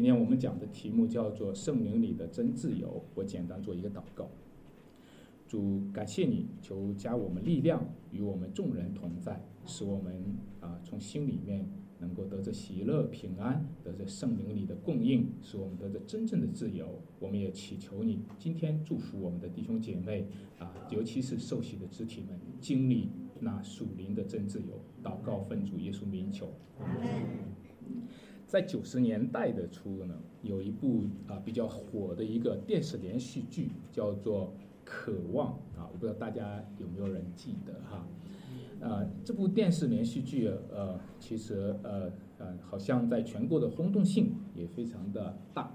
今天我们讲的题目叫做“圣灵里的真自由”。我简单做一个祷告：主，感谢你，求加我们力量，与我们众人同在，使我们啊从心里面能够得着喜乐、平安，得着圣灵里的供应，使我们得着真正的自由。我们也祈求你今天祝福我们的弟兄姐妹啊，尤其是受洗的肢体们，经历那属灵的真自由。祷告奉主耶稣名求。在九十年代的初呢，有一部啊比较火的一个电视连续剧，叫做《渴望》啊，我不知道大家有没有人记得哈？呃，这部电视连续剧呃，其实呃呃，好像在全国的轰动性也非常的大。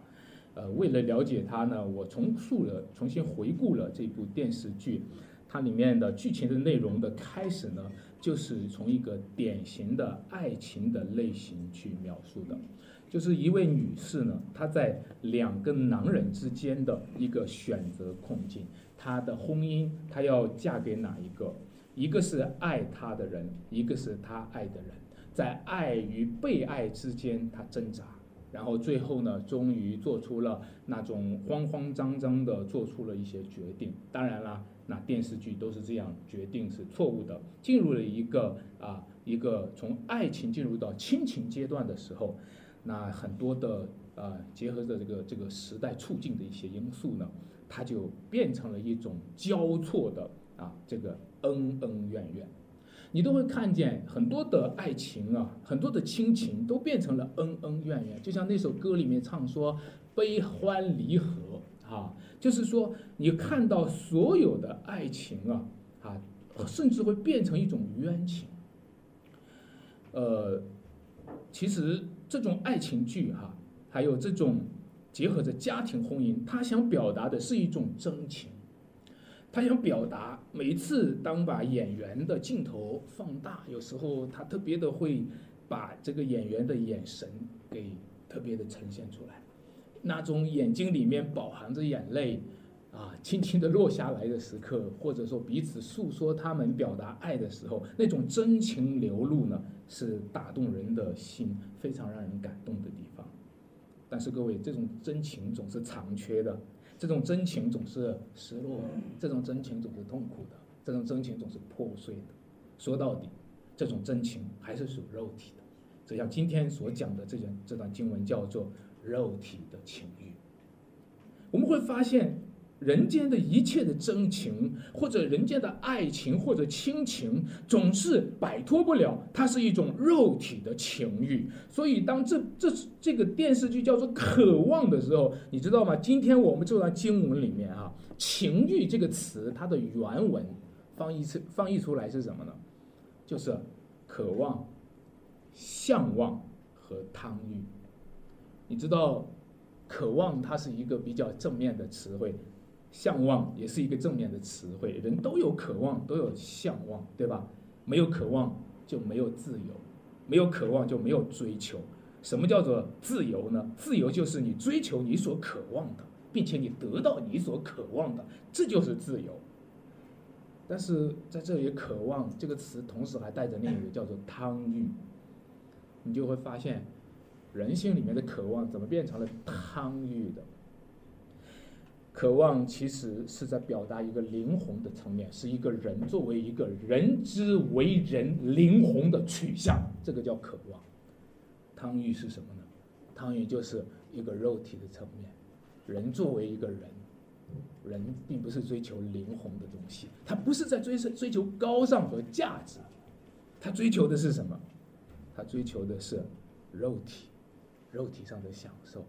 呃，为了了解它呢，我重塑了、重新回顾了这部电视剧，它里面的剧情的内容的开始呢。就是从一个典型的爱情的类型去描述的，就是一位女士呢，她在两个男人之间的一个选择困境，她的婚姻，她要嫁给哪一个？一个是爱她的人，一个是她爱的人，在爱与被爱之间，她挣扎，然后最后呢，终于做出了那种慌慌张张的做出了一些决定。当然啦。那电视剧都是这样决定是错误的，进入了一个啊一个从爱情进入到亲情阶段的时候，那很多的啊结合着这个这个时代促进的一些因素呢，它就变成了一种交错的啊这个恩恩怨怨，你都会看见很多的爱情啊，很多的亲情都变成了恩恩怨怨，就像那首歌里面唱说悲欢离合。啊，就是说，你看到所有的爱情啊，啊，甚至会变成一种冤情。呃，其实这种爱情剧哈，还有这种结合着家庭婚姻，他想表达的是一种真情。他想表达，每一次当把演员的镜头放大，有时候他特别的会把这个演员的眼神给特别的呈现出来。那种眼睛里面饱含着眼泪，啊，轻轻的落下来的时刻，或者说彼此诉说他们表达爱的时候，那种真情流露呢，是打动人的心，非常让人感动的地方。但是各位，这种真情总是残缺的，这种真情总是失落，这种真情总是痛苦的，这种真情总是破碎的。说到底，这种真情还是属肉体的。就像今天所讲的这件这段经文叫做。肉体的情欲，我们会发现，人间的一切的真情，或者人间的爱情，或者亲情，总是摆脱不了，它是一种肉体的情欲。所以，当这这这个电视剧叫做《渴望》的时候，你知道吗？今天我们这段经文里面啊，“情欲”这个词，它的原文翻译出翻译出来是什么呢？就是渴望、向往和贪欲。你知道，渴望它是一个比较正面的词汇，向往也是一个正面的词汇。人都有渴望，都有向往，对吧？没有渴望就没有自由，没有渴望就没有追求。什么叫做自由呢？自由就是你追求你所渴望的，并且你得到你所渴望的，这就是自由。但是在这里，“渴望”这个词同时还带着另一个叫做贪欲，你就会发现。人性里面的渴望怎么变成了贪欲的？渴望其实是在表达一个灵魂的层面，是一个人作为一个人之为人灵魂的取向，这个叫渴望。贪欲是什么呢？贪欲就是一个肉体的层面。人作为一个人，人并不是追求灵魂的东西，他不是在追追求高尚和价值，他追求的是什么？他追求的是肉体。肉体上的享受，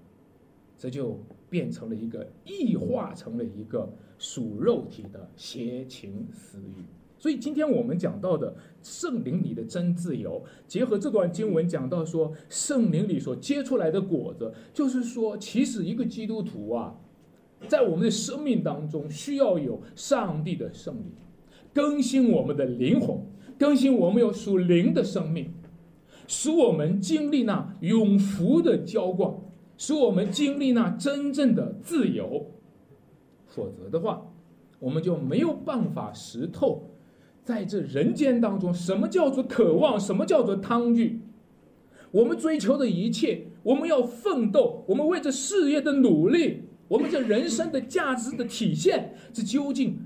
这就变成了一个异化，成了一个属肉体的邪情私欲。所以今天我们讲到的圣灵里的真自由，结合这段经文讲到说，圣灵里所结出来的果子，就是说，其实一个基督徒啊，在我们的生命当中，需要有上帝的圣灵更新我们的灵魂，更新我们有属灵的生命。使我们经历那永福的浇灌，使我们经历那真正的自由。否则的话，我们就没有办法识透，在这人间当中，什么叫做渴望，什么叫做贪欲。我们追求的一切，我们要奋斗，我们为这事业的努力，我们这人生的价值的体现，这究竟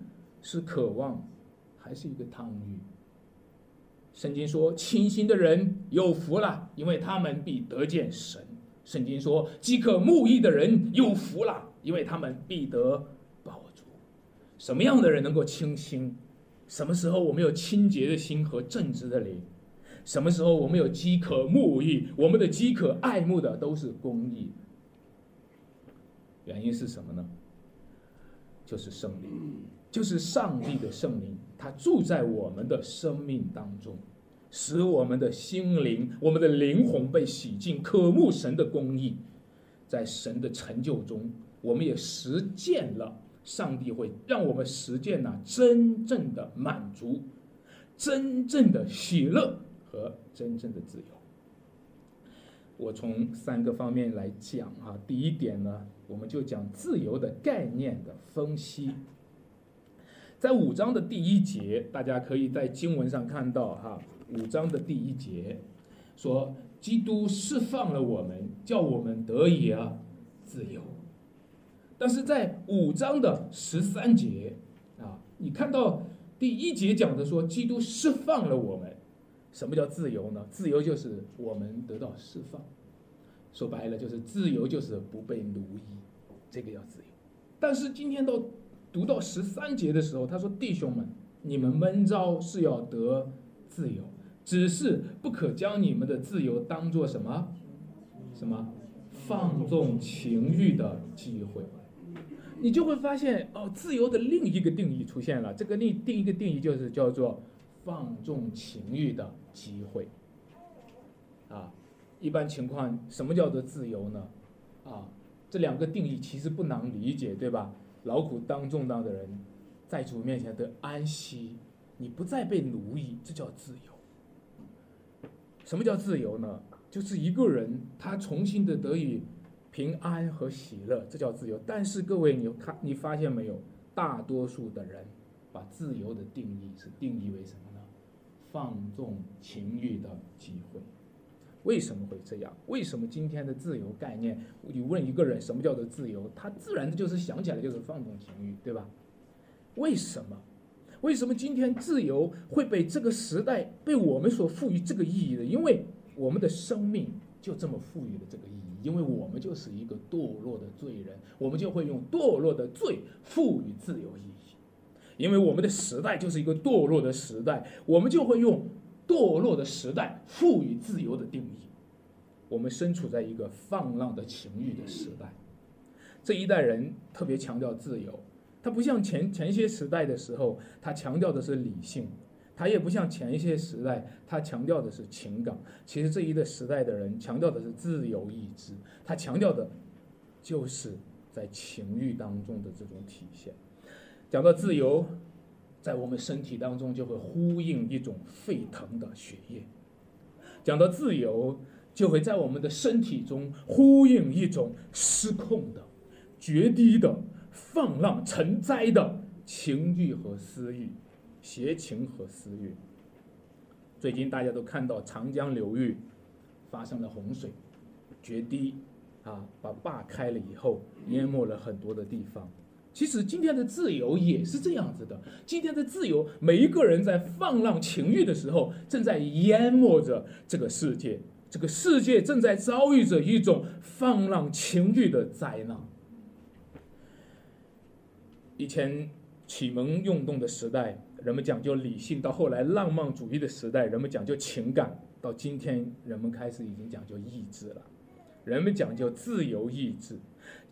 是渴望，还是一个贪欲？圣经说：“清心的人有福了，因为他们必得见神。”圣经说：“饥渴慕义的人有福了，因为他们必得饱足。”什么样的人能够清心？什么时候我们有清洁的心和正直的灵？什么时候我们有饥渴慕义？我们的饥渴爱慕的都是公义。原因是什么呢？就是圣灵，就是上帝的圣灵，他住在我们的生命当中，使我们的心灵、我们的灵魂被洗净，渴慕神的公义。在神的成就中，我们也实践了，上帝会让我们实践呢真正的满足，真正的喜乐。和真正的自由，我从三个方面来讲啊。第一点呢，我们就讲自由的概念的分析。在五章的第一节，大家可以在经文上看到哈，五章的第一节说，基督释放了我们，叫我们得以啊自由。但是在五章的十三节啊，你看到第一节讲的说，基督释放了我们。什么叫自由呢？自由就是我们得到释放，说白了就是自由就是不被奴役，这个叫自由。但是今天到读到十三节的时候，他说：“弟兄们，你们闷招是要得自由，只是不可将你们的自由当做什么什么放纵情欲的机会。”你就会发现哦，自由的另一个定义出现了。这个另另一个定义就是叫做。放纵情欲的机会，啊，一般情况，什么叫做自由呢？啊，这两个定义其实不难理解，对吧？劳苦当重担的人，在主面前得安息，你不再被奴役，这叫自由。什么叫自由呢？就是一个人他重新的得以平安和喜乐，这叫自由。但是各位，你看，你发现没有？大多数的人把自由的定义是定义为什么呢？放纵情欲的机会，为什么会这样？为什么今天的自由概念，你问一个人什么叫做自由，他自然就是想起来就是放纵情欲，对吧？为什么？为什么今天自由会被这个时代被我们所赋予这个意义的？因为我们的生命就这么赋予了这个意义，因为我们就是一个堕落的罪人，我们就会用堕落的罪赋予自由意义。因为我们的时代就是一个堕落的时代，我们就会用堕落的时代赋予自由的定义。我们身处在一个放浪的情欲的时代，这一代人特别强调自由，他不像前前些时代的时候，他强调的是理性，他也不像前一些时代，他强调的是情感。其实这一个时代的人强调的是自由意志，他强调的就是在情欲当中的这种体现。讲到自由，在我们身体当中就会呼应一种沸腾的血液；讲到自由，就会在我们的身体中呼应一种失控的、决堤的、放浪成灾的情欲和私欲、邪情和私欲。最近大家都看到长江流域发生了洪水，决堤，啊，把坝开了以后，淹没了很多的地方。其实今天的自由也是这样子的。今天的自由，每一个人在放浪情欲的时候，正在淹没着这个世界。这个世界正在遭遇着一种放浪情欲的灾难。以前启蒙运动的时代，人们讲究理性；到后来浪漫主义的时代，人们讲究情感；到今天，人们开始已经讲究意志了。人们讲究自由意志。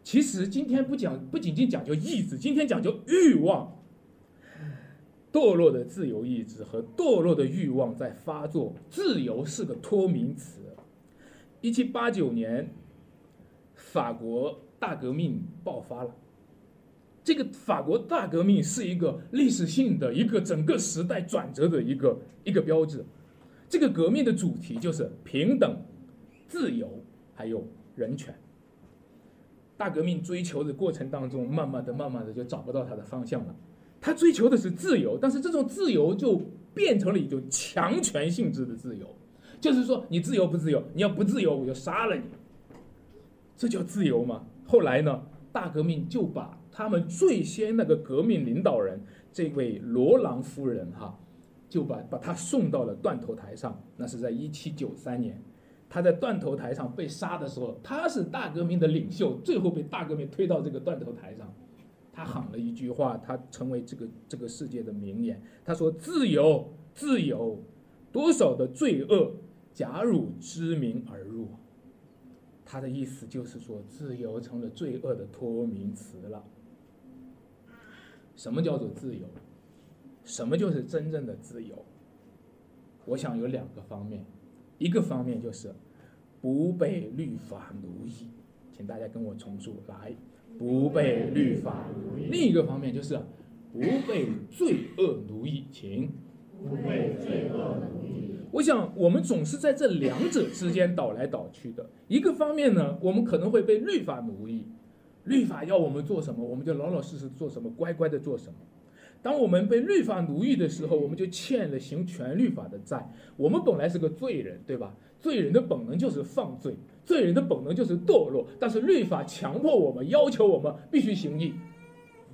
其实今天不讲，不仅仅讲究意志，今天讲究欲望。堕落的自由意志和堕落的欲望在发作。自由是个托名词。一七八九年，法国大革命爆发了。这个法国大革命是一个历史性的一个整个时代转折的一个一个标志。这个革命的主题就是平等、自由还有人权。大革命追求的过程当中，慢慢的、慢慢的就找不到他的方向了。他追求的是自由，但是这种自由就变成了一种强权性质的自由，就是说你自由不自由？你要不自由，我就杀了你。这叫自由吗？后来呢，大革命就把他们最先那个革命领导人这位罗朗夫人哈，就把把他送到了断头台上。那是在一七九三年，他在断头台上被杀的时候，他是大革命的领袖，最后被大革命推到这个断头台上。他喊了一句话，他成为这个这个世界的名言。他说：“自由，自由，多少的罪恶，假如知名而入。”他的意思就是说，自由成了罪恶的托名词了。什么叫做自由？什么就是真正的自由？我想有两个方面，一个方面就是不被律法奴役，请大家跟我重述来。不被律法奴役。另一个方面就是不被罪恶奴役，请。不被罪恶奴役。我想我们总是在这两者之间倒来倒去的。一个方面呢，我们可能会被律法奴役，律法要我们做什么，我们就老老实实做什么，乖乖的做什么。当我们被律法奴役的时候，我们就欠了行全律法的债。我们本来是个罪人，对吧？罪人的本能就是犯罪，罪人的本能就是堕落。但是律法强迫我们，要求我们必须行义，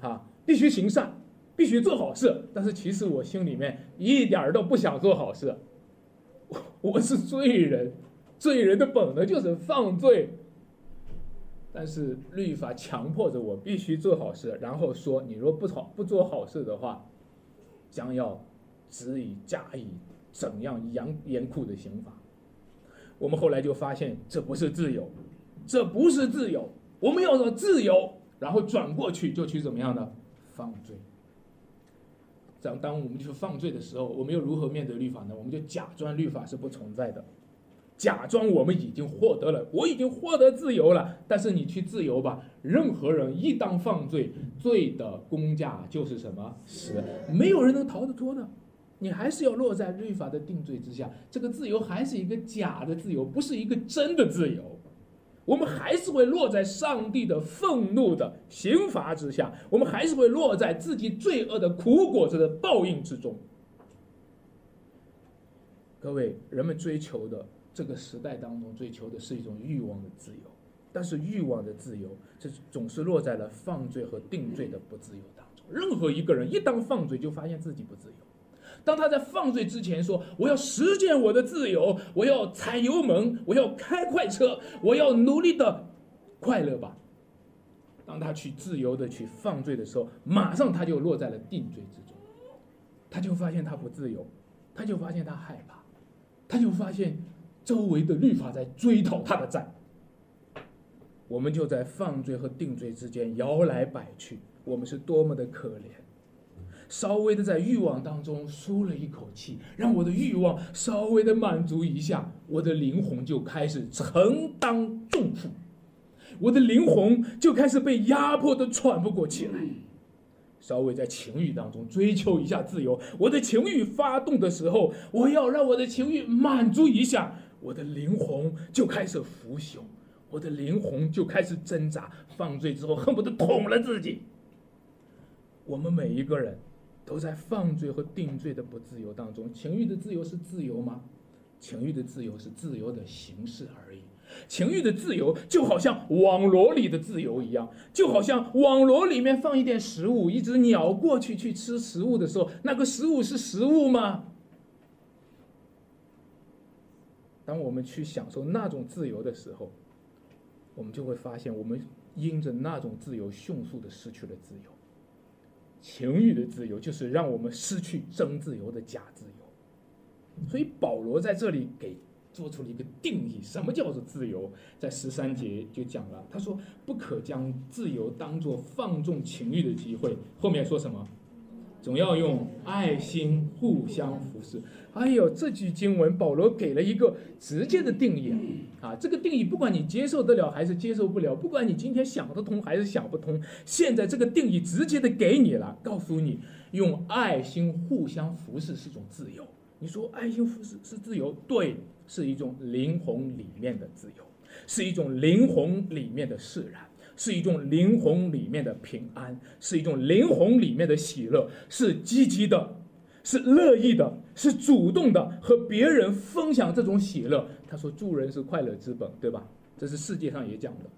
啊，必须行善，必须做好事。但是其实我心里面一点儿都不想做好事，我我是罪人，罪人的本能就是犯罪。但是律法强迫着我必须做好事，然后说你若不好不做好事的话，将要执以加以怎样严严酷的刑罚。我们后来就发现，这不是自由，这不是自由。我们要的自由，然后转过去就去怎么样的犯罪。当当我们去犯罪的时候，我们又如何面对律法呢？我们就假装律法是不存在的，假装我们已经获得了，我已经获得自由了。但是你去自由吧，任何人一当犯罪，罪的公价就是什么死，没有人能逃得脱的。你还是要落在律法的定罪之下，这个自由还是一个假的自由，不是一个真的自由。我们还是会落在上帝的愤怒的刑罚之下，我们还是会落在自己罪恶的苦果子的报应之中。各位，人们追求的这个时代当中追求的是一种欲望的自由，但是欲望的自由，这总是落在了犯罪和定罪的不自由当中。任何一个人一当犯罪，就发现自己不自由。当他在犯罪之前说：“我要实践我的自由，我要踩油门，我要开快车，我要努力的快乐吧。”当他去自由的去犯罪的时候，马上他就落在了定罪之中，他就发现他不自由，他就发现他害怕，他就发现周围的律法在追讨他的债。我们就在犯罪和定罪之间摇来摆去，我们是多么的可怜。稍微的在欲望当中舒了一口气，让我的欲望稍微的满足一下，我的灵魂就开始承担重负，我的灵魂就开始被压迫的喘不过气来。稍微在情欲当中追求一下自由，我的情欲发动的时候，我要让我的情欲满足一下，我的灵魂就开始腐朽，我的灵魂就开始挣扎，犯罪之后恨不得捅了自己。我们每一个人。都在犯罪和定罪的不自由当中。情欲的自由是自由吗？情欲的自由是自由的形式而已。情欲的自由就好像网罗里的自由一样，就好像网罗里面放一点食物，一只鸟过去去吃食物的时候，那个食物是食物吗？当我们去享受那种自由的时候，我们就会发现，我们因着那种自由，迅速的失去了自由。情欲的自由就是让我们失去真自由的假自由，所以保罗在这里给做出了一个定义：什么叫做自由？在十三节就讲了，他说不可将自由当作放纵情欲的机会。后面说什么？总要用爱心互相服侍。哎呦，这句经文保罗给了一个直接的定义啊！这个定义不管你接受得了还是接受不了，不管你今天想得通还是想不通，现在这个定义直接的给你了，告诉你用爱心互相服侍是种自由。你说爱心服侍是自由？对，是一种灵魂里面的自由，是一种灵魂里面的释然。是一种灵魂里面的平安，是一种灵魂里面的喜乐，是积极的，是乐意的，是主动的，和别人分享这种喜乐。他说：“助人是快乐之本，对吧？”这是世界上也讲的，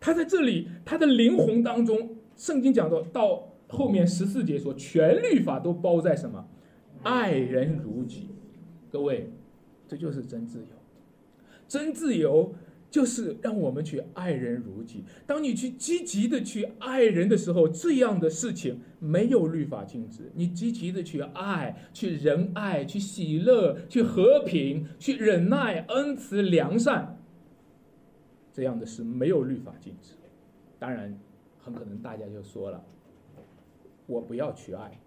他在这里，他的灵魂当中，圣经讲到到后面十四节说，全律法都包在什么？爱人如己。各位，这就是真自由。真自由就是让我们去爱人如己。当你去积极的去爱人的时候，这样的事情没有律法禁止。你积极的去爱，去仁爱，去喜乐，去和平，去忍耐，恩慈良善。这样的事没有律法禁止，当然，很可能大家就说了，我不要去爱，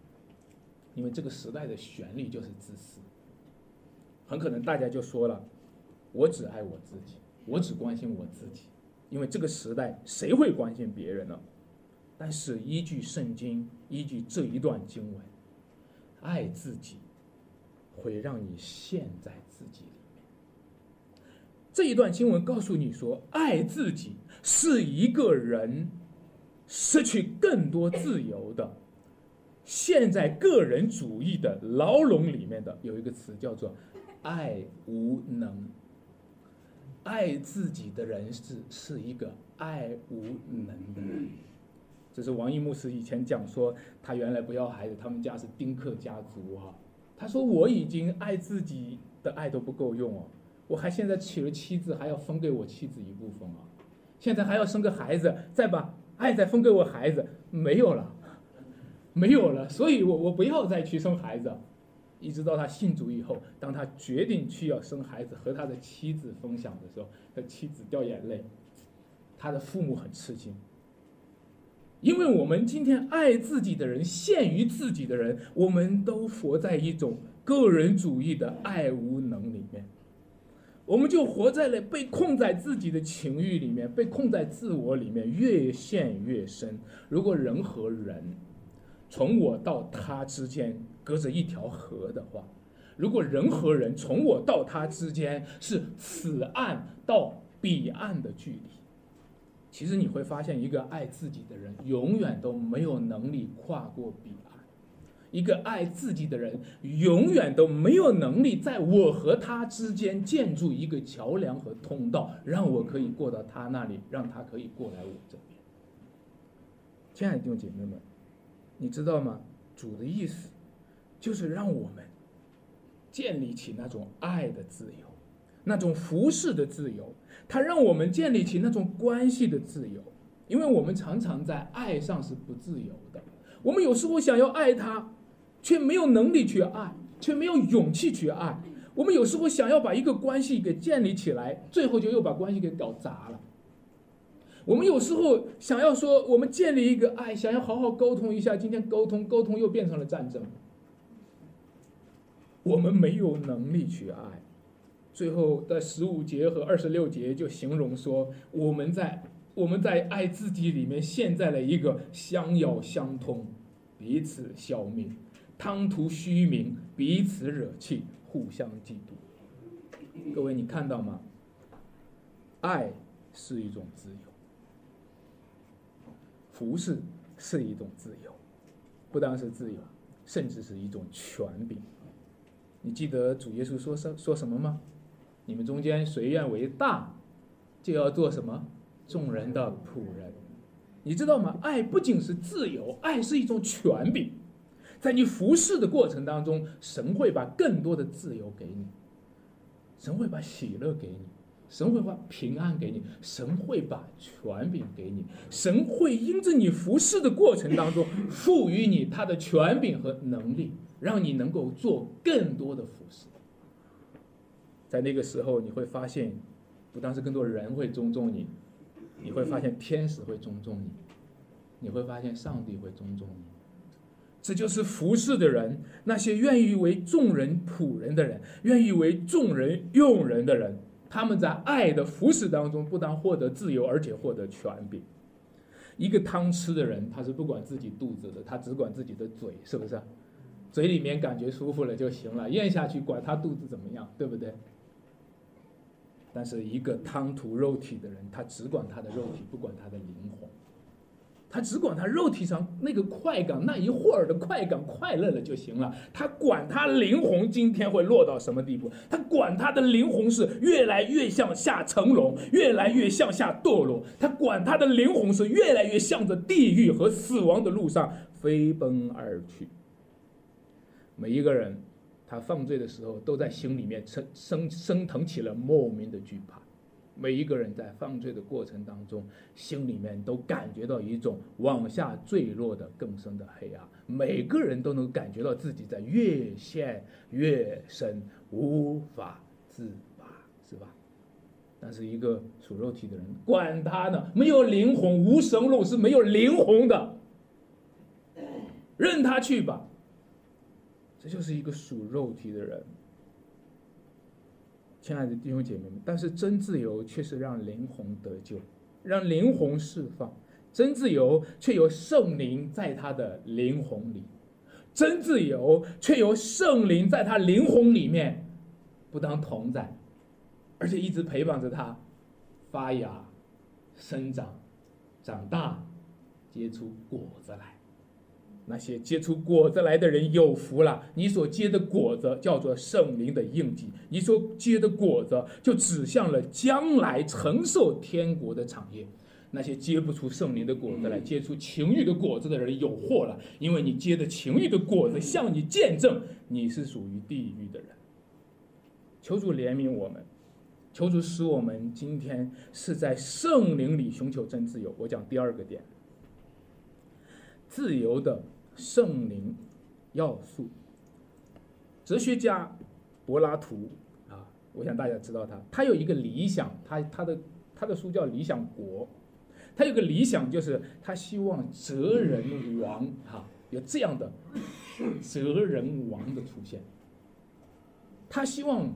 因为这个时代的旋律就是自私。很可能大家就说了，我只爱我自己，我只关心我自己，因为这个时代谁会关心别人呢？但是依据圣经，依据这一段经文，爱自己会让你陷在自己里面。这一段经文告诉你说，爱自己是一个人失去更多自由的，陷在个人主义的牢笼里面的。有一个词叫做“爱无能”。爱自己的人是是一个爱无能的人。这是王一牧师以前讲说，他原来不要孩子，他们家是丁克家族哈。他说我已经爱自己的爱都不够用哦。我还现在娶了妻子，还要分给我妻子一部分啊！现在还要生个孩子，再把爱再分给我孩子，没有了，没有了。所以我我不要再去生孩子，一直到他信主以后，当他决定去要生孩子和他的妻子分享的时候，他妻子掉眼泪，他的父母很吃惊，因为我们今天爱自己的人，限于自己的人，我们都活在一种个人主义的爱无能里面。我们就活在了被困在自己的情欲里面，被困在自我里面，越陷越深。如果人和人从我到他之间隔着一条河的话，如果人和人从我到他之间是此岸到彼岸的距离，其实你会发现，一个爱自己的人永远都没有能力跨过彼岸。一个爱自己的人，永远都没有能力在我和他之间建筑一个桥梁和通道，让我可以过到他那里，让他可以过来我这边。亲爱的弟兄姐妹们，你知道吗？主的意思就是让我们建立起那种爱的自由，那种服侍的自由。他让我们建立起那种关系的自由，因为我们常常在爱上是不自由的。我们有时候想要爱他。却没有能力去爱，却没有勇气去爱。我们有时候想要把一个关系给建立起来，最后就又把关系给搞砸了。我们有时候想要说，我们建立一个爱，想要好好沟通一下，今天沟通沟通又变成了战争。我们没有能力去爱，最后的十五节和二十六节就形容说，我们在我们在爱自己里面陷在了一个相咬相通，彼此消灭。贪图虚名，彼此惹气，互相嫉妒。各位，你看到吗？爱是一种自由，服侍是一种自由，不单是自由，甚至是一种权柄。你记得主耶稣说什说什么吗？你们中间谁愿为大，就要做什么？众人的仆人。你知道吗？爱不仅是自由，爱是一种权柄。在你服侍的过程当中，神会把更多的自由给你，神会把喜乐给你，神会把平安给你，神会把权柄给你，神会因着你服侍的过程当中赋予你他的权柄和能力，让你能够做更多的服侍。在那个时候，你会发现，不但是更多人会尊重你，你会发现天使会尊重你，你会发现上帝会尊重你。这就是服侍的人，那些愿意为众人仆人的人，愿意为众人用人的人，他们在爱的服侍当中，不但获得自由，而且获得权柄。一个贪吃的人，他是不管自己肚子的，他只管自己的嘴，是不是？嘴里面感觉舒服了就行了，咽下去管他肚子怎么样，对不对？但是一个贪图肉体的人，他只管他的肉体，不管他的灵魂。他只管他肉体上那个快感，那一会儿的快感快乐了就行了。他管他灵魂今天会落到什么地步，他管他的灵魂是越来越向下沉沦，越来越向下堕落。他管他的灵魂是越来越向着地狱和死亡的路上飞奔而去。每一个人，他犯罪的时候，都在心里面升升升腾起了莫名的惧怕。每一个人在犯罪的过程当中，心里面都感觉到一种往下坠落的更深的黑暗。每个人都能感觉到自己在越陷越深，无法自拔，是吧？但是一个属肉体的人，管他呢，没有灵魂，无神论是没有灵魂的，任他去吧。这就是一个属肉体的人。亲爱的弟兄姐妹们，但是真自由却是让灵魂得救，让灵魂释放。真自由却有圣灵在他的灵魂里，真自由却有圣灵在他灵魂里面不当同在，而且一直陪伴着他发芽、生长、长大、结出果子来。那些结出果子来的人有福了。你所结的果子叫做圣灵的印记，你所结的果子就指向了将来承受天国的产业。那些结不出圣灵的果子来，结出情欲的果子的人有祸了，因为你结的情欲的果子向你见证你是属于地狱的人。求主怜悯我们，求主使我们今天是在圣灵里寻求真自由。我讲第二个点，自由的。圣灵要素，哲学家柏拉图啊，我想大家知道他，他有一个理想，他他的他的书叫《理想国》，他有个理想就是他希望哲人王哈有这样的哲人王的出现，他希望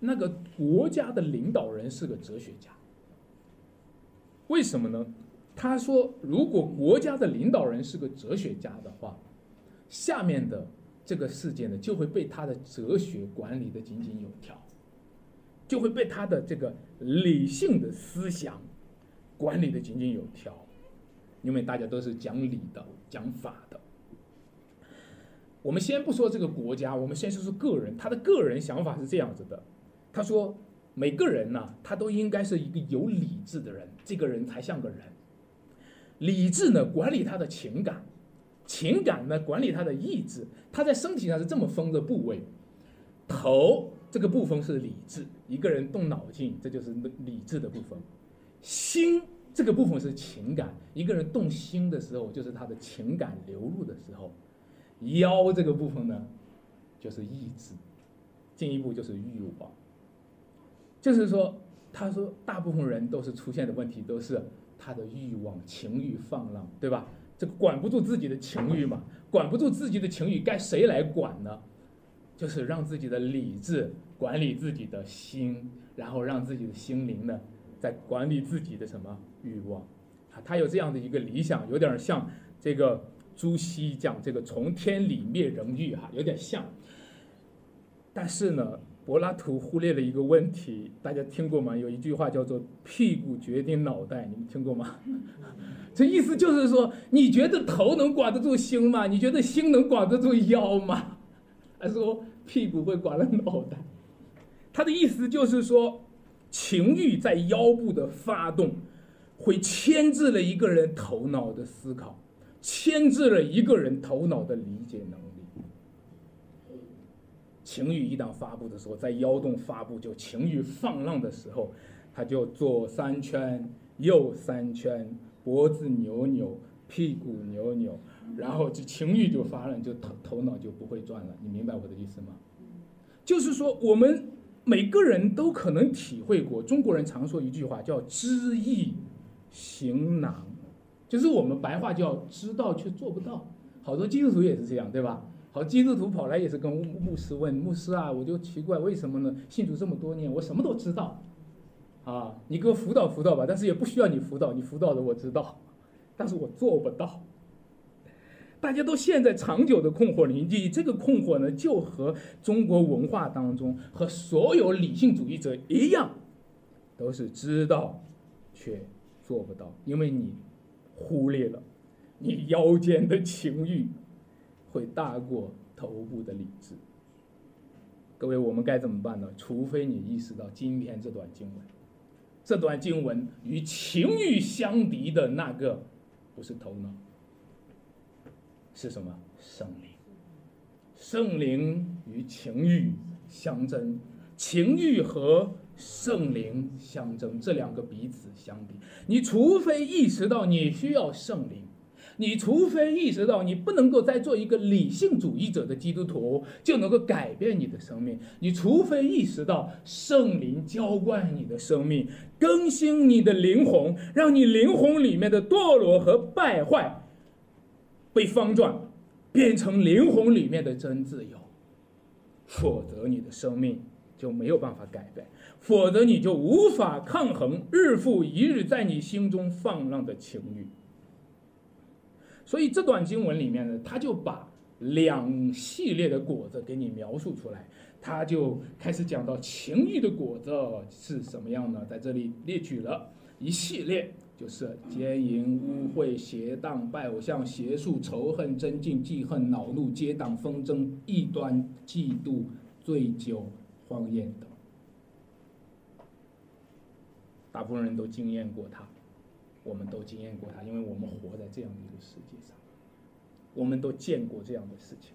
那个国家的领导人是个哲学家，为什么呢？他说：“如果国家的领导人是个哲学家的话，下面的这个世界呢，就会被他的哲学管理的井井有条，就会被他的这个理性的思想管理的井井有条，因为大家都是讲理的、讲法的。我们先不说这个国家，我们先说说个人，他的个人想法是这样子的。他说，每个人呢，他都应该是一个有理智的人，这个人才像个人。”理智呢，管理他的情感；情感呢，管理他的意志。他在身体上是这么分的部位：头这个部分是理智，一个人动脑筋，这就是理智的部分；心这个部分是情感，一个人动心的时候，就是他的情感流露的时候；腰这个部分呢，就是意志，进一步就是欲望。就是说，他说，大部分人都是出现的问题都是。他的欲望、情欲放浪，对吧？这个管不住自己的情欲嘛，管不住自己的情欲，该谁来管呢？就是让自己的理智管理自己的心，然后让自己的心灵呢，在管理自己的什么欲望？啊，他有这样的一个理想，有点像这个朱熹讲这个从天理灭人欲，哈，有点像。但是呢？柏拉图忽略了一个问题，大家听过吗？有一句话叫做“屁股决定脑袋”，你们听过吗？这意思就是说，你觉得头能管得住心吗？你觉得心能管得住腰吗？还说屁股会管了脑袋？他的意思就是说，情欲在腰部的发动，会牵制了一个人头脑的思考，牵制了一个人头脑的理解能力情欲一旦发布的时候，在腰动发布，就情欲放浪的时候，他就左三圈，右三圈，脖子扭扭，屁股扭扭，然后就情欲就发了，就头头脑就不会转了。你明白我的意思吗？就是说，我们每个人都可能体会过，中国人常说一句话叫“知易行难”，就是我们白话叫“知道却做不到”。好多基督徒也是这样，对吧？好，基督徒跑来也是跟牧师问牧师啊，我就奇怪为什么呢？信主这么多年，我什么都知道，啊，你给我辅导辅导吧，但是也不需要你辅导，你辅导的我知道，但是我做不到。大家都陷在长久的困惑里，你这个困惑呢，就和中国文化当中和所有理性主义者一样，都是知道却做不到，因为你忽略了你腰间的情欲会大过头部的理智。各位，我们该怎么办呢？除非你意识到今天这段经文，这段经文与情欲相敌的那个不是头脑，是什么？圣灵。圣灵与情欲相争，情欲和圣灵相争，这两个彼此相敌。你除非意识到你需要圣灵。你除非意识到你不能够再做一个理性主义者的基督徒，就能够改变你的生命；你除非意识到圣灵浇灌你的生命，更新你的灵魂，让你灵魂里面的堕落和败坏被翻转，变成灵魂里面的真自由，否则你的生命就没有办法改变，否则你就无法抗衡日复一日在你心中放浪的情欲。所以这段经文里面呢，他就把两系列的果子给你描述出来，他就开始讲到情欲的果子是什么样呢？在这里列举了一系列，就是奸淫、污秽、邪荡、拜偶像、邪术、仇恨、争竞、记恨、恼怒、结党纷争、异端、嫉妒、醉酒、荒宴等。大部分人都经验过它。我们都经验过它，因为我们活在这样的一个世界上，我们都见过这样的事情。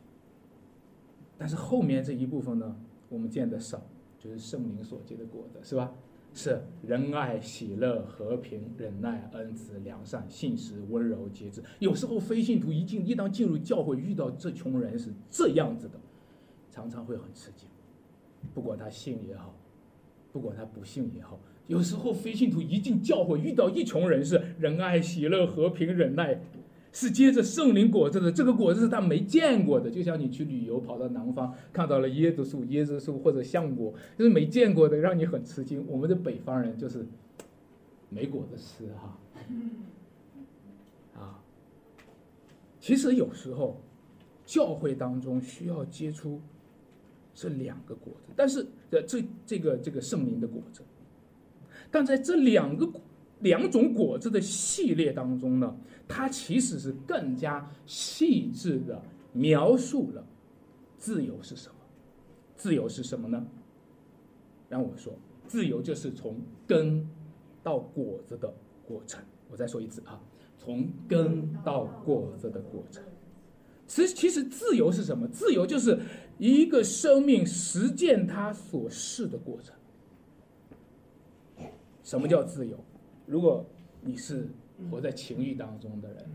但是后面这一部分呢，我们见的少，就是圣灵所结的果子，是吧？是仁爱、喜乐、和平、忍耐、恩慈、良善、信实、温柔、节制。有时候非信徒一进一当进入教会，遇到这群人是这样子的，常常会很吃惊。不管他信也好，不管他不信也好。有时候，非信徒一进教会，遇到一穷人是仁爱、喜乐、和平、忍耐，是接着圣灵果子的。这个果子是他没见过的，就像你去旅游，跑到南方看到了椰子树、椰子树或者橡果，就是没见过的，让你很吃惊。我们的北方人就是没果子吃哈。啊，其实有时候教会当中需要接触这两个果子，但是这这这个这个圣灵的果子。但在这两个两种果子的系列当中呢，它其实是更加细致的描述了自由是什么。自由是什么呢？让我说，自由就是从根到果子的过程。我再说一次啊，从根到果子的过程。其实，其实自由是什么？自由就是一个生命实践它所示的过程。什么叫自由？如果你是活在情欲当中的人，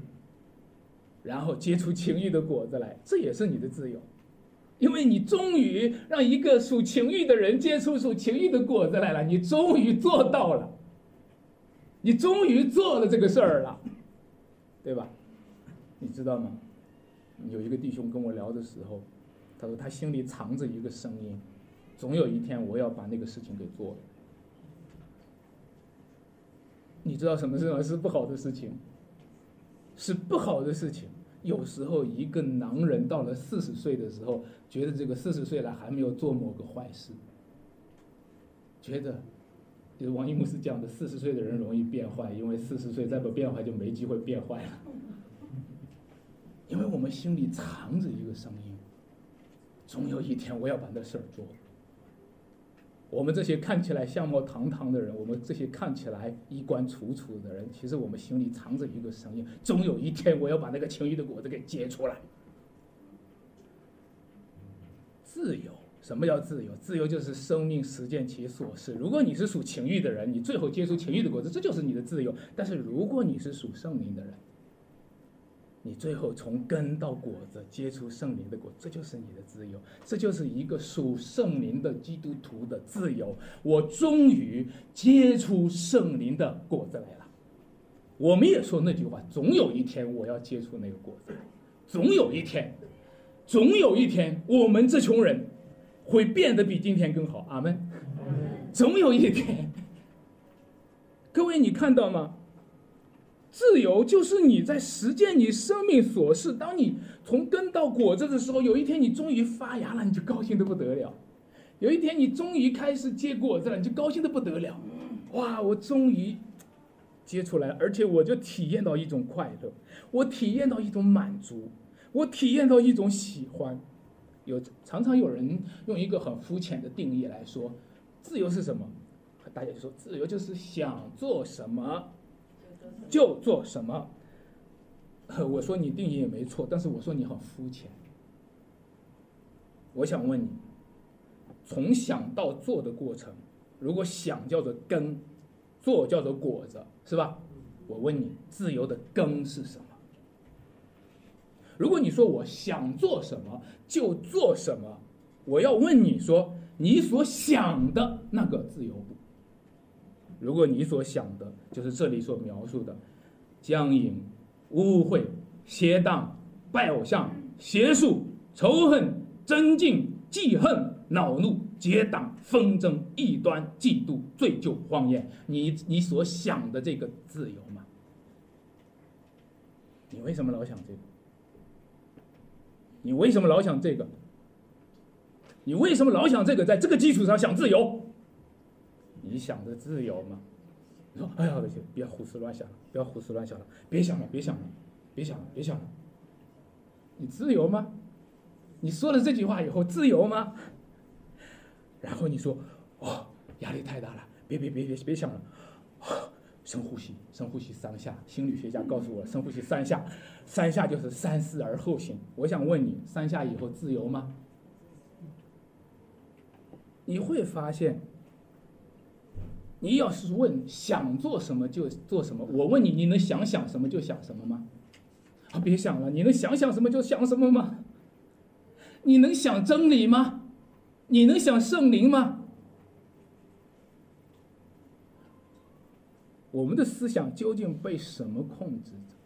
然后结出情欲的果子来，这也是你的自由，因为你终于让一个属情欲的人结出属情欲的果子来了，你终于做到了，你终于做了这个事儿了，对吧？你知道吗？有一个弟兄跟我聊的时候，他说他心里藏着一个声音，总有一天我要把那个事情给做了。你知道什么事吗？是不好的事情，是不好的事情。有时候，一个男人到了四十岁的时候，觉得这个四十岁了还没有做某个坏事，觉得，就是王一牧师讲的，四十岁的人容易变坏，因为四十岁再不变坏就没机会变坏了。因为我们心里藏着一个声音，总有一天我要把那事儿做。我们这些看起来相貌堂堂的人，我们这些看起来衣冠楚楚的人，其实我们心里藏着一个声音：总有一天我要把那个情欲的果子给结出来。自由，什么叫自由？自由就是生命实践其所是。如果你是属情欲的人，你最后结出情欲的果子，这就是你的自由。但是如果你是属圣灵的人，你最后从根到果子结出圣灵的果，这就是你的自由，这就是一个属圣灵的基督徒的自由。我终于结出圣灵的果子来了。我们也说那句话：总有一天我要结出那个果子，总有一天，总有一天，我们这群人会变得比今天更好。阿门。总有一天，各位，你看到吗？自由就是你在实践你生命所事。当你从根到果子的时候，有一天你终于发芽了，你就高兴的不得了；有一天你终于开始结果子了，你就高兴的不得了。哇，我终于结出来，而且我就体验到一种快乐，我体验到一种满足，我体验到一种喜欢。有常常有人用一个很肤浅的定义来说，自由是什么？大家就说自由就是想做什么就做什么。我说你定义也没错，但是我说你很肤浅。我想问你，从想到做的过程，如果想叫做根，做叫做果子，是吧？我问你，自由的根是什么？如果你说我想做什么就做什么，我要问你说，你所想的那个自由？如果你所想的就是这里所描述的僵硬、污秽、邪荡、拜偶像、邪术、仇恨。增进、记恨、恼怒、结党、纷争、异端、嫉妒、醉酒、荒宴，你你所想的这个自由吗？你为什么老想这个？你为什么老想这个？你为什么老想这个？在这个基础上想自由？你想的自由吗？你说：“哎呀，不行，别胡思乱想了，不要胡思乱想了，别想了，别想了，别想了，别想了。”你自由吗？你说了这句话以后，自由吗？然后你说，哦，压力太大了，别别别别别想了，深呼吸，深呼吸三下。心理学家告诉我，深呼吸三下，三下就是三思而后行。我想问你，三下以后自由吗？你会发现，你要是问想做什么就做什么，我问你，你能想想什么就想什么吗？啊，别想了，你能想想什么就想什么吗？你能想真理吗？你能想圣灵吗？我们的思想究竟被什么控制着？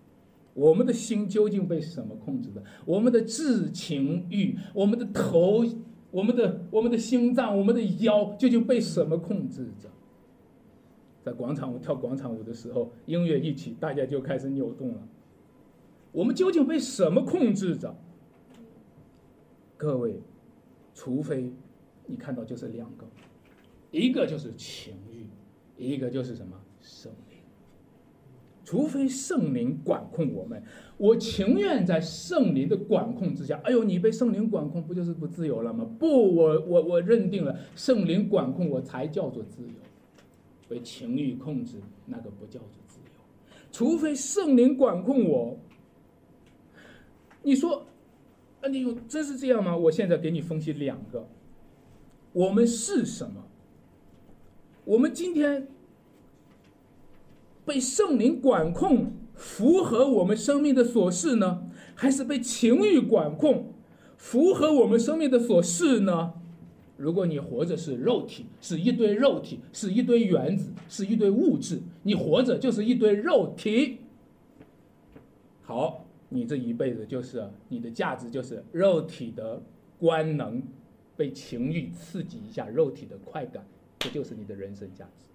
我们的心究竟被什么控制着？我们的智情欲，我们的头，我们的我们的心脏，我们的腰，究竟被什么控制着？在广场舞跳广场舞的时候，音乐一起，大家就开始扭动了。我们究竟被什么控制着？各位，除非你看到就是两个，一个就是情欲，一个就是什么圣灵。除非圣灵管控我们，我情愿在圣灵的管控之下。哎呦，你被圣灵管控，不就是不自由了吗？不，我我我认定了圣灵管控我才叫做自由，被情欲控制那个不叫做自由。除非圣灵管控我，你说。啊你有真是这样吗？我现在给你分析两个，我们是什么？我们今天被圣灵管控，符合我们生命的所事呢，还是被情欲管控，符合我们生命的所事呢？如果你活着是肉体，是一堆肉体，是一堆原子，是一堆物质，你活着就是一堆肉体。好。你这一辈子就是你的价值，就是肉体的官能被情欲刺激一下，肉体的快感，这就是你的人生价值。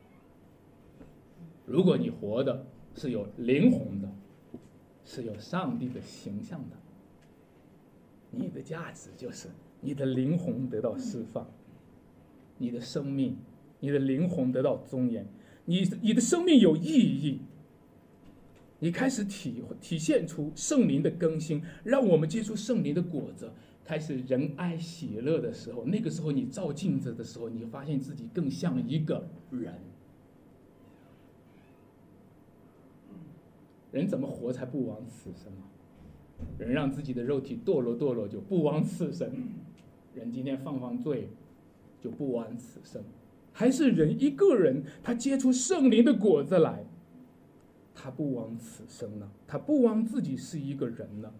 如果你活的是有灵魂的，是有上帝的形象的，你的价值就是你的灵魂得到释放，你的生命，你的灵魂得到尊严，你你的生命有意义。你开始体体现出圣灵的更新，让我们接触圣灵的果子，开始仁爱喜乐的时候，那个时候你照镜子的时候，你发现自己更像一个人。人怎么活才不枉此生啊？人让自己的肉体堕落堕落就不枉此生，人今天放放罪就不枉此生，还是人一个人他结出圣灵的果子来？他不枉此生呢，他不枉自己是一个人呢。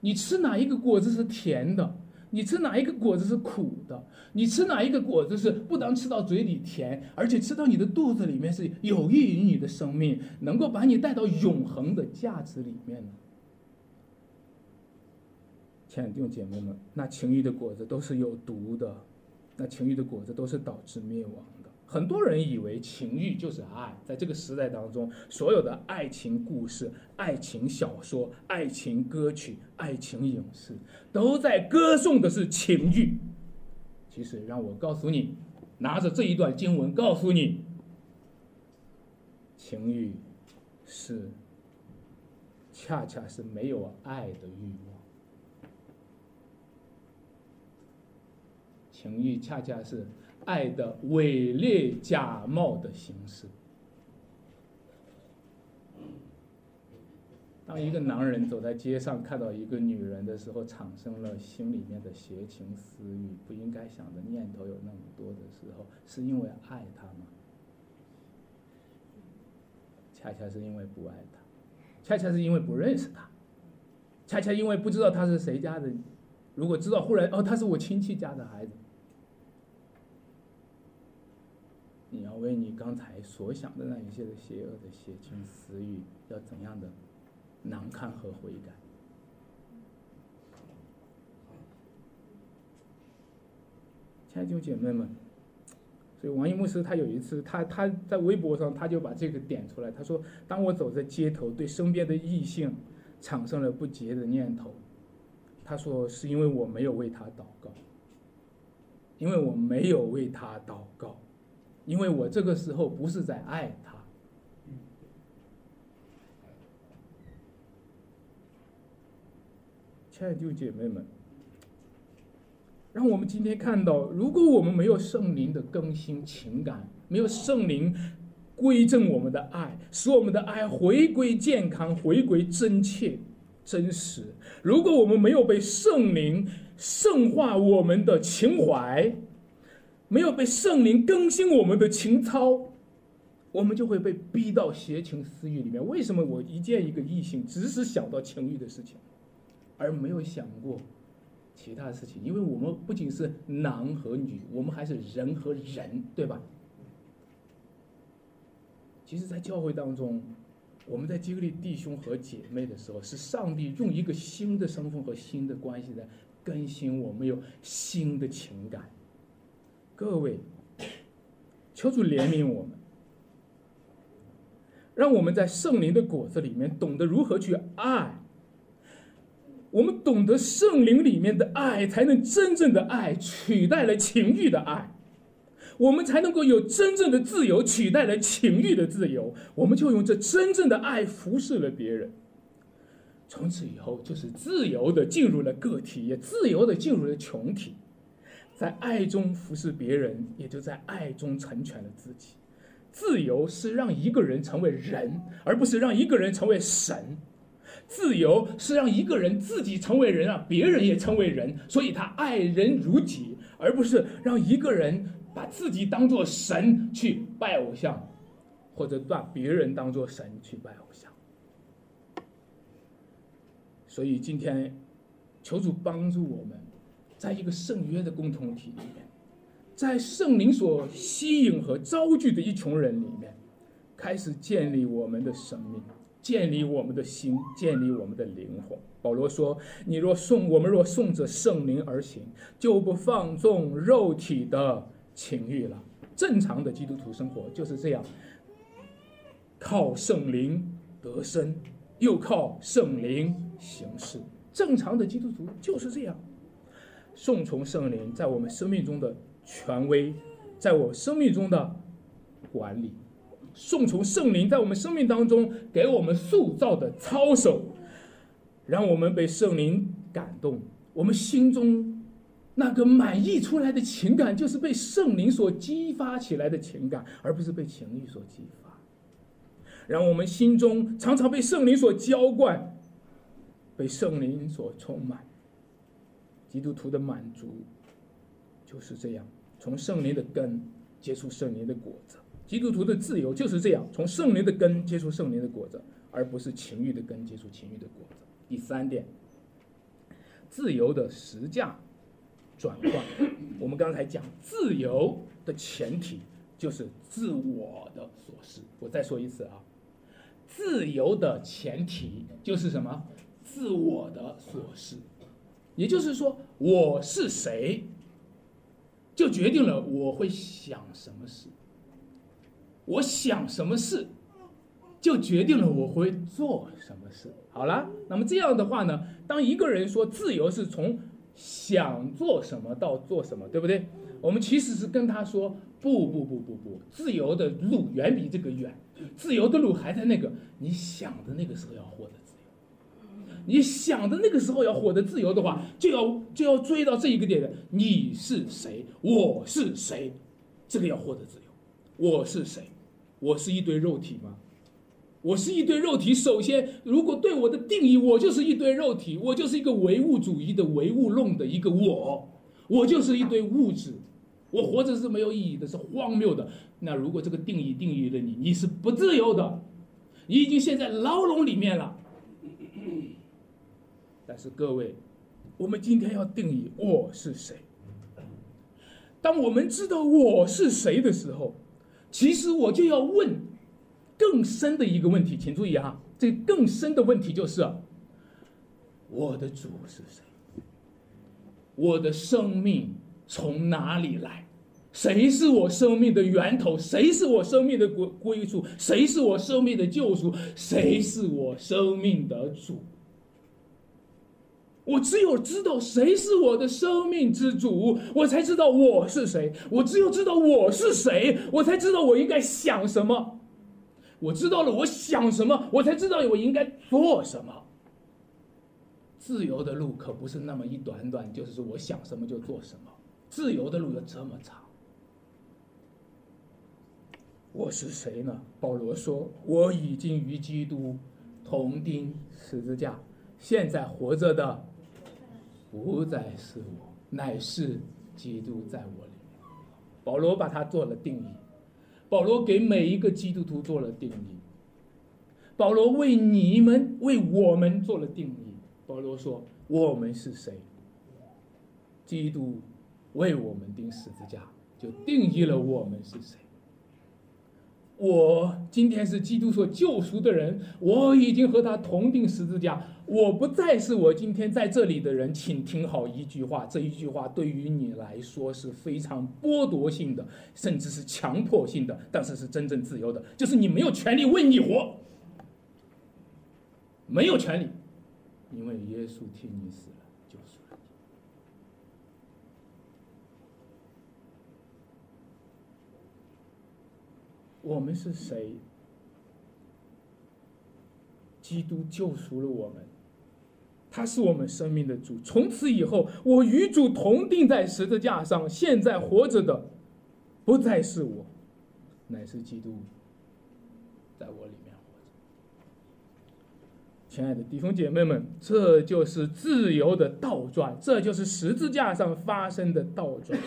你吃哪一个果子是甜的？你吃哪一个果子是苦的？你吃哪一个果子是不当吃到嘴里甜，而且吃到你的肚子里面是有益于你的生命，能够把你带到永恒的价值里面呢？亲爱的弟兄姐妹们，那情欲的果子都是有毒的，那情欲的果子都是导致灭亡的。很多人以为情欲就是爱，在这个时代当中，所有的爱情故事、爱情小说、爱情歌曲、爱情影视，都在歌颂的是情欲。其实，让我告诉你，拿着这一段经文告诉你，情欲是，恰恰是没有爱的欲。情欲恰恰是爱的伪劣假冒的形式。当一个男人走在街上看到一个女人的时候，产生了心里面的邪情私欲，不应该想的念头有那么多的时候，是因为爱她吗？恰恰是因为不爱她，恰恰是因为不认识她，恰恰因为不知道她是谁家的。如果知道，忽然哦，她是我亲戚家的孩子，你要为你刚才所想的那一些的邪恶的邪情私欲，要怎样的？难堪和悔改，亲爱的姐妹们，所以王一牧师他有一次，他他在微博上他就把这个点出来，他说：“当我走在街头，对身边的异性产生了不洁的念头，他说是因为我没有为他祷告，因为我没有为他祷告，因为我这个时候不是在爱他。”亲爱的姐妹们，让我们今天看到，如果我们没有圣灵的更新情感，没有圣灵归正我们的爱，使我们的爱回归健康、回归真切、真实；如果我们没有被圣灵圣化我们的情怀，没有被圣灵更新我们的情操，我们就会被逼到邪情私欲里面。为什么我一见一个异性，只是想到情欲的事情？而没有想过其他事情，因为我们不仅是男和女，我们还是人和人，对吧？其实，在教会当中，我们在经历弟兄和姐妹的时候，是上帝用一个新的身份和新的关系在更新我们，有新的情感。各位，求主怜悯我们，让我们在圣灵的果子里面懂得如何去爱。我们懂得圣灵里面的爱，才能真正的爱取代了情欲的爱，我们才能够有真正的自由取代了情欲的自由。我们就用这真正的爱服侍了别人，从此以后就是自由的进入了个体，也自由的进入了群体，在爱中服侍别人，也就在爱中成全了自己。自由是让一个人成为人，而不是让一个人成为神。自由是让一个人自己成为人让，别人也成为人，所以他爱人如己，而不是让一个人把自己当做神去拜偶像，或者把别人当做神去拜偶像。所以今天，求主帮助我们，在一个圣约的共同体里面，在圣灵所吸引和招聚的一群人里面，开始建立我们的生命。建立我们的心，建立我们的灵魂。保罗说：“你若送我们若送着圣灵而行，就不放纵肉体的情欲了。”正常的基督徒生活就是这样，靠圣灵得生，又靠圣灵行事。正常的基督徒就是这样，顺从圣灵在我们生命中的权威，在我生命中的管理。顺从圣灵在我们生命当中给我们塑造的操守，让我们被圣灵感动。我们心中那个满溢出来的情感，就是被圣灵所激发起来的情感，而不是被情欲所激发。让我们心中常常被圣灵所浇灌，被圣灵所充满。基督徒的满足就是这样，从圣灵的根结出圣灵的果子。基督徒的自由就是这样，从圣灵的根接触圣灵的果子，而不是情欲的根接触情欲的果子。第三点，自由的实价转换。我们刚才讲，自由的前提就是自我的所示。我再说一次啊，自由的前提就是什么？自我的所示。也就是说，我是谁，就决定了我会想什么事。我想什么事，就决定了我会做什么事。好了，那么这样的话呢？当一个人说自由是从想做什么到做什么，对不对？我们其实是跟他说：不不不不不，自由的路远比这个远，自由的路还在那个你想的那个时候要获得。你想的那个时候要获得自由的话，就要就要追到这一个点的：你是谁？我是谁？这个要获得自由。我是谁？我是一堆肉体吗？我是一堆肉体。首先，如果对我的定义，我就是一堆肉体，我就是一个唯物主义的唯物论的一个我，我就是一堆物质。我活着是没有意义的，是荒谬的。那如果这个定义定义了你，你是不自由的，你已经陷在牢笼里面了。但是各位，我们今天要定义我是谁。当我们知道我是谁的时候，其实我就要问更深的一个问题，请注意啊，这更深的问题就是：我的主是谁？我的生命从哪里来？谁是我生命的源头？谁是我生命的归归宿？谁是我生命的救赎？谁是我生命的主？我只有知道谁是我的生命之主，我才知道我是谁。我只有知道我是谁，我才知道我应该想什么。我知道了我想什么，我才知道我应该做什么。自由的路可不是那么一短短，就是说我想什么就做什么。自由的路有这么长。我是谁呢？保罗说：“我已经与基督同钉十字架，现在活着的。”不再是我，乃是基督在我里面。保罗把它做了定义，保罗给每一个基督徒做了定义。保罗为你们、为我们做了定义。保罗说：“我们是谁？”基督为我们钉十字架，就定义了我们是谁。我今天是基督所救赎的人，我已经和他同定十字架，我不再是我今天在这里的人。请听好一句话，这一句话对于你来说是非常剥夺性的，甚至是强迫性的，但是是真正自由的，就是你没有权利为你活，没有权利，因为耶稣替你死了。我们是谁？基督救赎了我们，他是我们生命的主。从此以后，我与主同定在十字架上。现在活着的，不再是我，乃是基督在我里面。亲爱的弟兄姐妹们，这就是自由的倒转，这就是十字架上发生的倒转。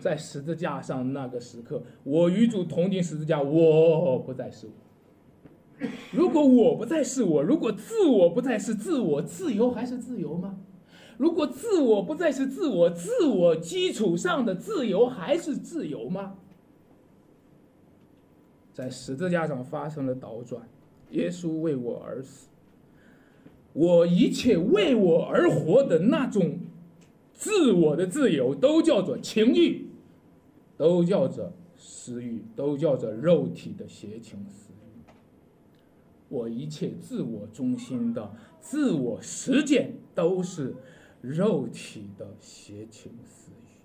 在十字架上那个时刻，我与主同进十字架，我不再是我。如果我不再是我，如果自我不再是自我，自由还是自由吗？如果自我不再是自我，自我基础上的自由还是自由吗？在十字架上发生了倒转，耶稣为我而死。我一切为我而活的那种自我的自由，都叫做情欲，都叫做私欲，都叫做肉体的邪情私欲。我一切自我中心的自我实践，都是肉体的邪情私欲，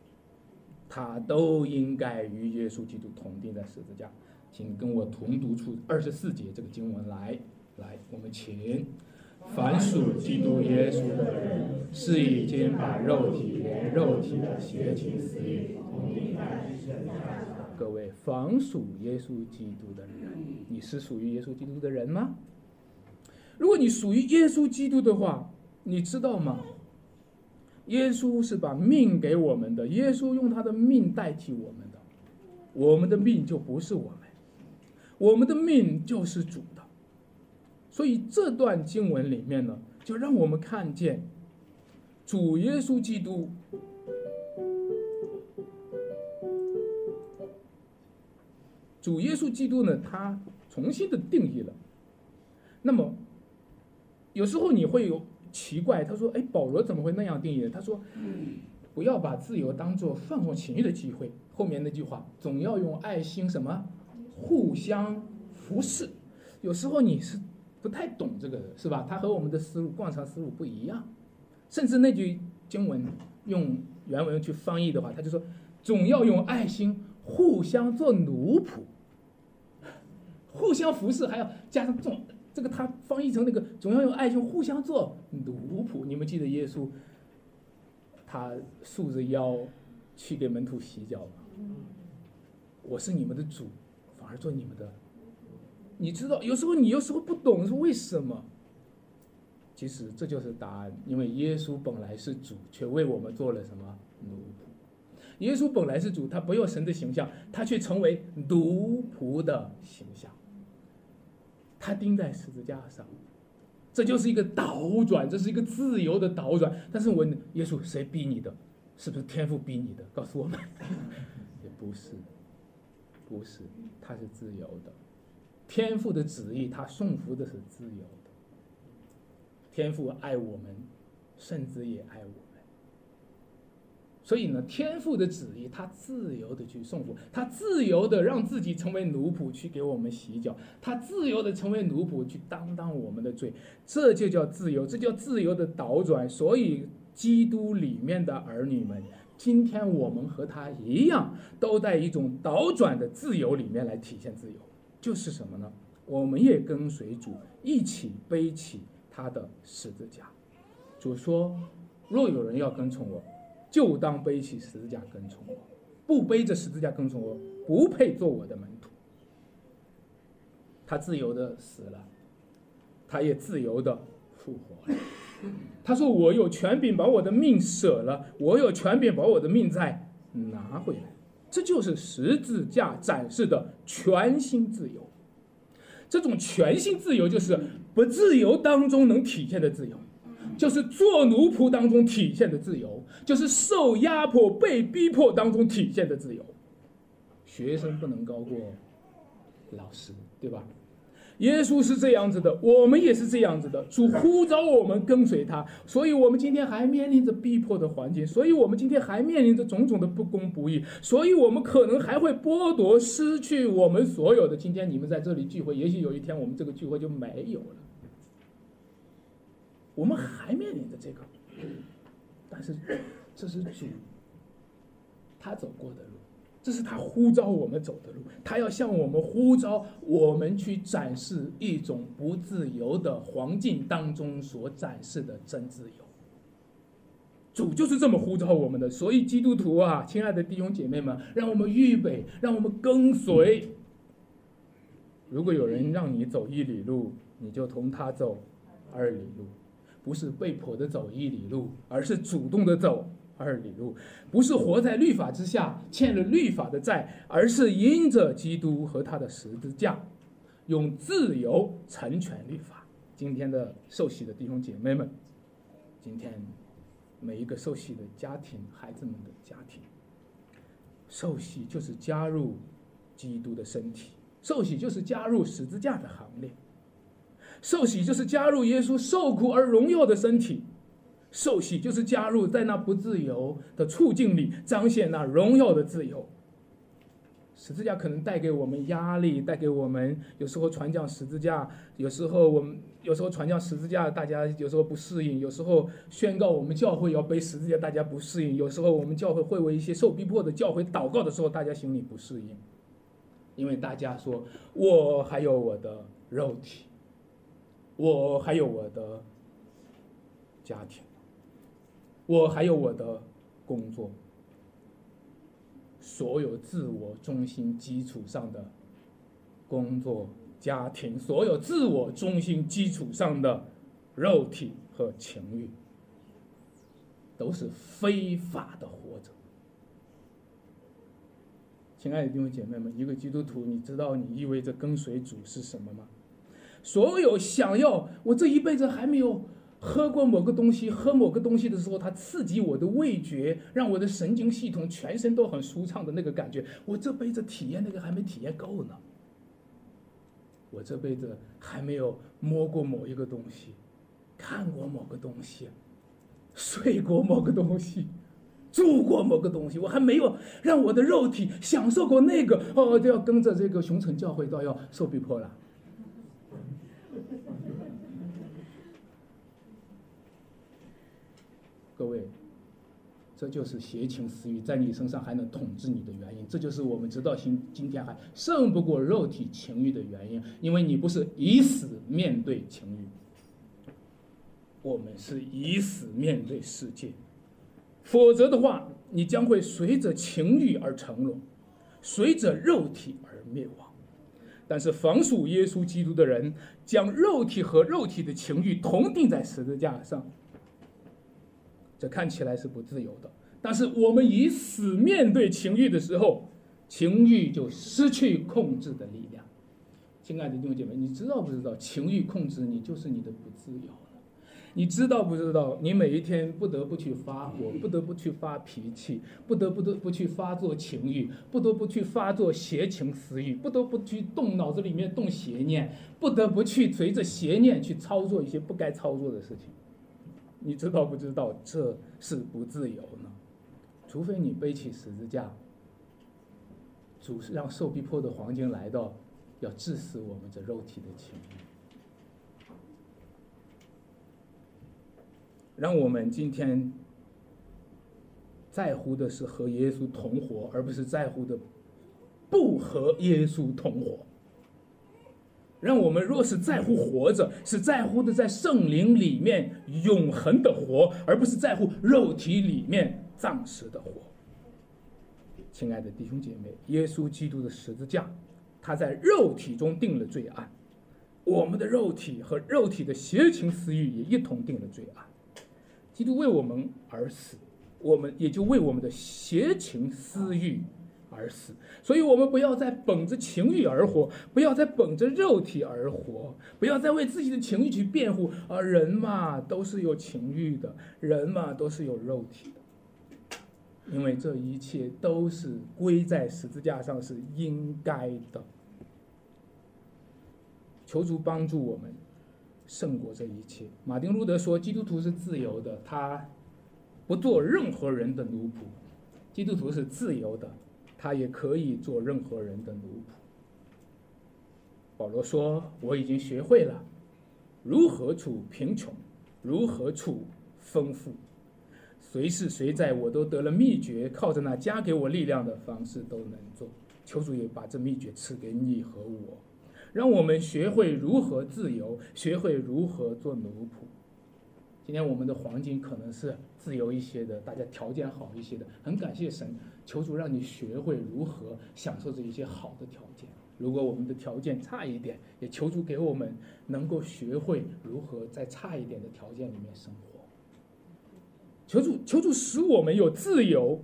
他都应该与耶稣基督同钉在十字架。请跟我同读出二十四节这个经文来，来，我们请。凡属基督耶稣的人，是已经把肉体连肉体的邪情私欲。各位，凡属耶稣基督的人，你是属于耶稣基督的人吗？如果你属于耶稣基督的话，你知道吗？耶稣是把命给我们的，耶稣用他的命代替我们的，我们的命就不是我们，我们的命就是主。所以这段经文里面呢，就让我们看见主耶稣基督，主耶稣基督呢，他重新的定义了。那么有时候你会有奇怪，他说：“哎，保罗怎么会那样定义？”他说：“不要把自由当做放纵情欲的机会。”后面那句话，总要用爱心什么互相服侍。有时候你是。不太懂这个是吧？他和我们的思路、惯常思路不一样，甚至那句经文用原文去翻译的话，他就说：“总要用爱心互相做奴仆，互相服侍，还要加上重这个他翻译成那个总要用爱心互相做奴仆。你们记得耶稣他竖着腰去给门徒洗脚吗？我是你们的主，反而做你们的。你知道，有时候你有时候不懂是为什么。其实这就是答案，因为耶稣本来是主，却为我们做了什么奴仆。耶稣本来是主，他不要神的形象，他却成为奴仆的形象。他钉在十字架上，这就是一个倒转，这是一个自由的倒转。但是我耶稣谁逼你的？是不是天父逼你的？告诉我们，也不是，不是，他是自由的。天父的旨意，他送服的是自由的。天父爱我们，甚至也爱我们。所以呢，天父的旨意，他自由的去送服，他自由的让自己成为奴仆去给我们洗脚，他自由的成为奴仆去担当我们的罪，这就叫自由，这叫自由的倒转。所以，基督里面的儿女们，今天我们和他一样，都在一种倒转的自由里面来体现自由。就是什么呢？我们也跟随主一起背起他的十字架。主说：“若有人要跟从我，就当背起十字架跟从我；不背着十字架跟从我，不配做我的门徒。”他自由的死了，他也自由的复活了。他说：“我有权柄把我的命舍了，我有权柄把我的命再拿回来。”这就是十字架展示的全新自由。这种全新自由，就是不自由当中能体现的自由，就是做奴仆当中体现的自由，就是受压迫、被逼迫当中体现的自由。学生不能高过老师，对吧？耶稣是这样子的，我们也是这样子的。主呼召我们跟随他，所以我们今天还面临着逼迫的环境，所以我们今天还面临着种种的不公不义，所以我们可能还会剥夺、失去我们所有的。今天你们在这里聚会，也许有一天我们这个聚会就没有了。我们还面临着这个，但是这是主他走过的路。这是他呼召我们走的路，他要向我们呼召我们去展示一种不自由的环境当中所展示的真自由。主就是这么呼召我们的，所以基督徒啊，亲爱的弟兄姐妹们，让我们预备，让我们跟随。如果有人让你走一里路，你就同他走二里路，不是被迫的走一里路，而是主动的走。二里路，不是活在律法之下，欠了律法的债，而是因着基督和他的十字架，用自由成全律法。今天的受洗的弟兄姐妹们，今天每一个受洗的家庭，孩子们的家庭，受洗就是加入基督的身体，受洗就是加入十字架的行列，受洗就是加入耶稣受苦而荣耀的身体。受洗就是加入在那不自由的处境里，彰显那荣耀的自由。十字架可能带给我们压力，带给我们有时候传讲十字架，有时候我们有时候传讲十字架，大家有时候不适应；有时候宣告我们教会要背十字架，大家不适应；有时候我们教会会为一些受逼迫的教会祷告的时候，大家心里不适应，因为大家说我还有我的肉体，我还有我的家庭。我还有我的工作，所有自我中心基础上的工作、家庭，所有自我中心基础上的肉体和情欲，都是非法的活着。亲爱的弟兄姐妹们，一个基督徒，你知道你意味着跟随主是什么吗？所有想要我这一辈子还没有。喝过某个东西，喝某个东西的时候，它刺激我的味觉，让我的神经系统全身都很舒畅的那个感觉。我这辈子体验那个还没体验够呢。我这辈子还没有摸过某一个东西，看过某个东西，睡过某个东西，住过某个东西，我还没有让我的肉体享受过那个。哦，都要跟着这个熊城教会都要受逼迫了。各位，这就是邪情私欲在你身上还能统治你的原因，这就是我们直到今今天还胜不过肉体情欲的原因，因为你不是以死面对情欲，我们是以死面对世界，否则的话，你将会随着情欲而成龙，随着肉体而灭亡。但是防属耶稣基督的人，将肉体和肉体的情欲同定在十字架上。这看起来是不自由的，但是我们以死面对情欲的时候，情欲就失去控制的力量。亲爱的弟兄姐妹，你知道不知道，情欲控制你就是你的不自由？你知道不知道，你每一天不得不去发火，不得不去发脾气，不得不得不去发作情欲，不得不去发作邪情私欲，不得不去动脑子里面动邪念，不得不去随着邪念去操作一些不该操作的事情。你知道不知道这是不自由呢？除非你背起十字架，主让受逼迫的黄金来到，要致死我们这肉体的情欲。让我们今天在乎的是和耶稣同活，而不是在乎的不和耶稣同活。让我们若是在乎活着，是在乎的在圣灵里面永恒的活，而不是在乎肉体里面暂时的活。亲爱的弟兄姐妹，耶稣基督的十字架，他在肉体中定了罪案，我们的肉体和肉体的邪情私欲也一同定了罪案。基督为我们而死，我们也就为我们的邪情私欲。而死，所以我们不要再本着情欲而活，不要再本着肉体而活，不要再为自己的情欲去辩护。啊，人嘛都是有情欲的，人嘛都是有肉体的，因为这一切都是归在十字架上是应该的。求主帮助我们胜过这一切。马丁路德说，基督徒是自由的，他不做任何人的奴仆，基督徒是自由的。他也可以做任何人的奴仆。保罗说：“我已经学会了如何处贫穷，如何处丰富，随是谁在，我都得了秘诀，靠着那加给我力量的方式都能做。求主也把这秘诀赐给你和我，让我们学会如何自由，学会如何做奴仆。今天我们的黄金可能是自由一些的，大家条件好一些的，很感谢神。”求主让你学会如何享受这一些好的条件。如果我们的条件差一点，也求主给我们能够学会如何在差一点的条件里面生活。求主，求主使我们有自由，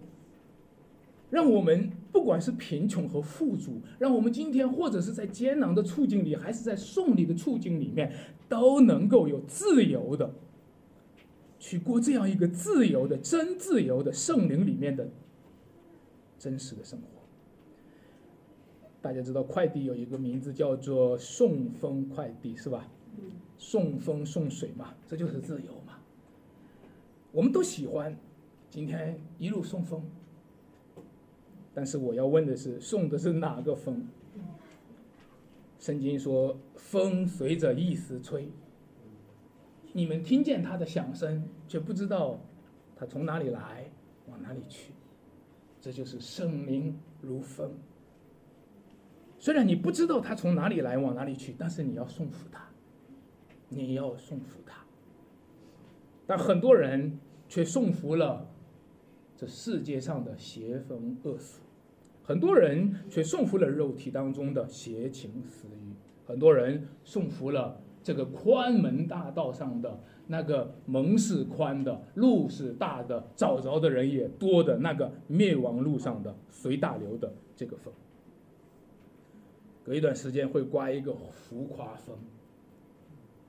让我们不管是贫穷和富足，让我们今天或者是在艰难的处境里，还是在送礼的处境里面，都能够有自由的去过这样一个自由的、真自由的圣灵里面的。真实的生活，大家知道快递有一个名字叫做送风快递，是吧？送风送水嘛，这就是自由嘛。我们都喜欢今天一路送风，但是我要问的是，送的是哪个风？圣经说风随着意思吹，你们听见它的响声，却不知道它从哪里来，往哪里去。这就是圣灵如风。虽然你不知道他从哪里来，往哪里去，但是你要送服他，你要送服他。但很多人却送服了这世界上的邪风恶俗，很多人却送服了肉体当中的邪情私欲，很多人送服了这个宽门大道上的。那个门是宽的，路是大的，找着的人也多的那个灭亡路上的随大流的这个风，隔一段时间会刮一个浮夸风，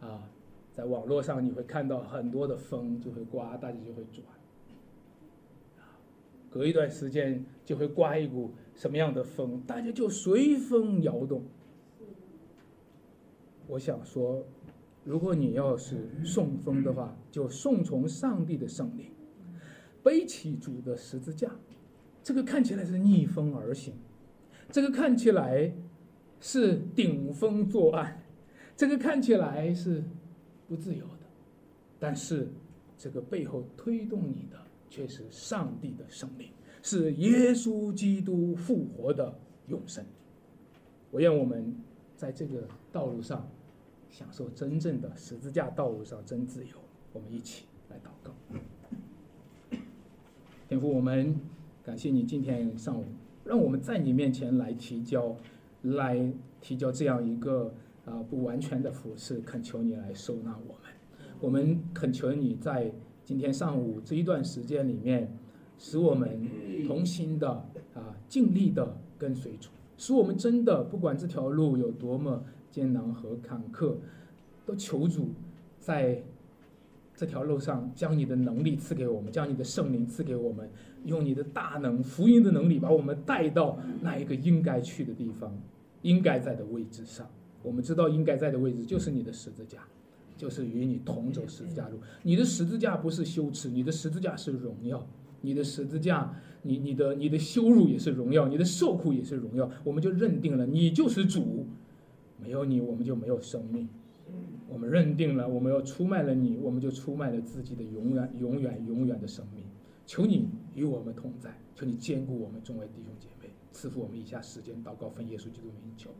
啊，在网络上你会看到很多的风就会刮，大家就会转，隔一段时间就会刮一股什么样的风，大家就随风摇动。我想说。如果你要是送风的话，就送从上帝的圣灵，背起主的十字架，这个看起来是逆风而行，这个看起来是顶风作案，这个看起来是不自由的，但是这个背后推动你的却是上帝的生命，是耶稣基督复活的永生。我愿我们在这个道路上享受真正的十字架道路上真自由。我们一起来祷告。天父，我们感谢你今天上午让我们在你面前来提交，来提交这样一个啊不完全的服饰，恳求你来收纳我们。我们恳求你在今天上午这一段时间里面，使我们同心的啊尽力的跟随主，使我们真的不管这条路有多么艰难和坎坷，都求主在。这条路上，将你的能力赐给我们，将你的圣灵赐给我们，用你的大能、福音的能力，把我们带到那一个应该去的地方，应该在的位置上。我们知道应该在的位置就是你的十字架，就是与你同走十字架路。你的十字架不是羞耻，你的十字架是荣耀。你的十字架，你你的你的羞辱也是荣耀，你的受苦也是荣耀。我们就认定了你就是主，没有你，我们就没有生命。我们认定了，我们要出卖了你，我们就出卖了自己的永远、永远、永远的生命。求你与我们同在，求你兼顾我们众位弟兄姐妹，赐福我们以下时间祷告，奉耶稣基督名求。